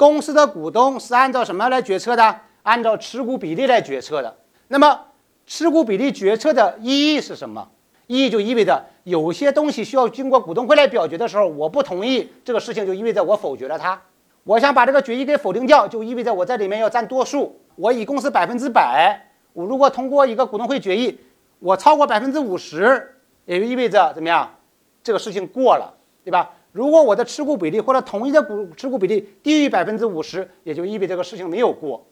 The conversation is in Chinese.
公司的股东是按照什么来决策的？按照持股比例来决策的。那么持股比例决策的意义是什么？意义就意味着有些东西需要经过股东会来表决的时候，我不同意这个事情，就意味着我否决了它。我想把这个决议给否定掉，就意味着我在里面要占多数。我以公司百分之百，我如果通过一个股东会决议，我超过百分之五十，也就意味着怎么样？这个事情过了，对吧？如果我的持股比例或者统一的股持股比例低于百分之五十，也就意味着这个事情没有过。